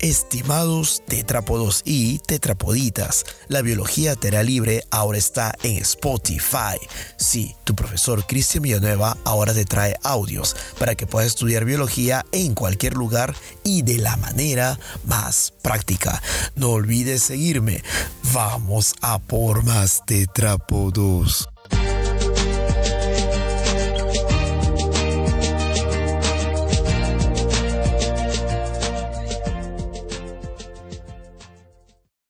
Estimados tetrápodos y tetrapoditas, la biología terra libre ahora está en Spotify. Sí, tu profesor Cristian Villanueva ahora te trae audios para que puedas estudiar biología en cualquier lugar y de la manera más práctica. No olvides seguirme. Vamos a por más tetrápodos.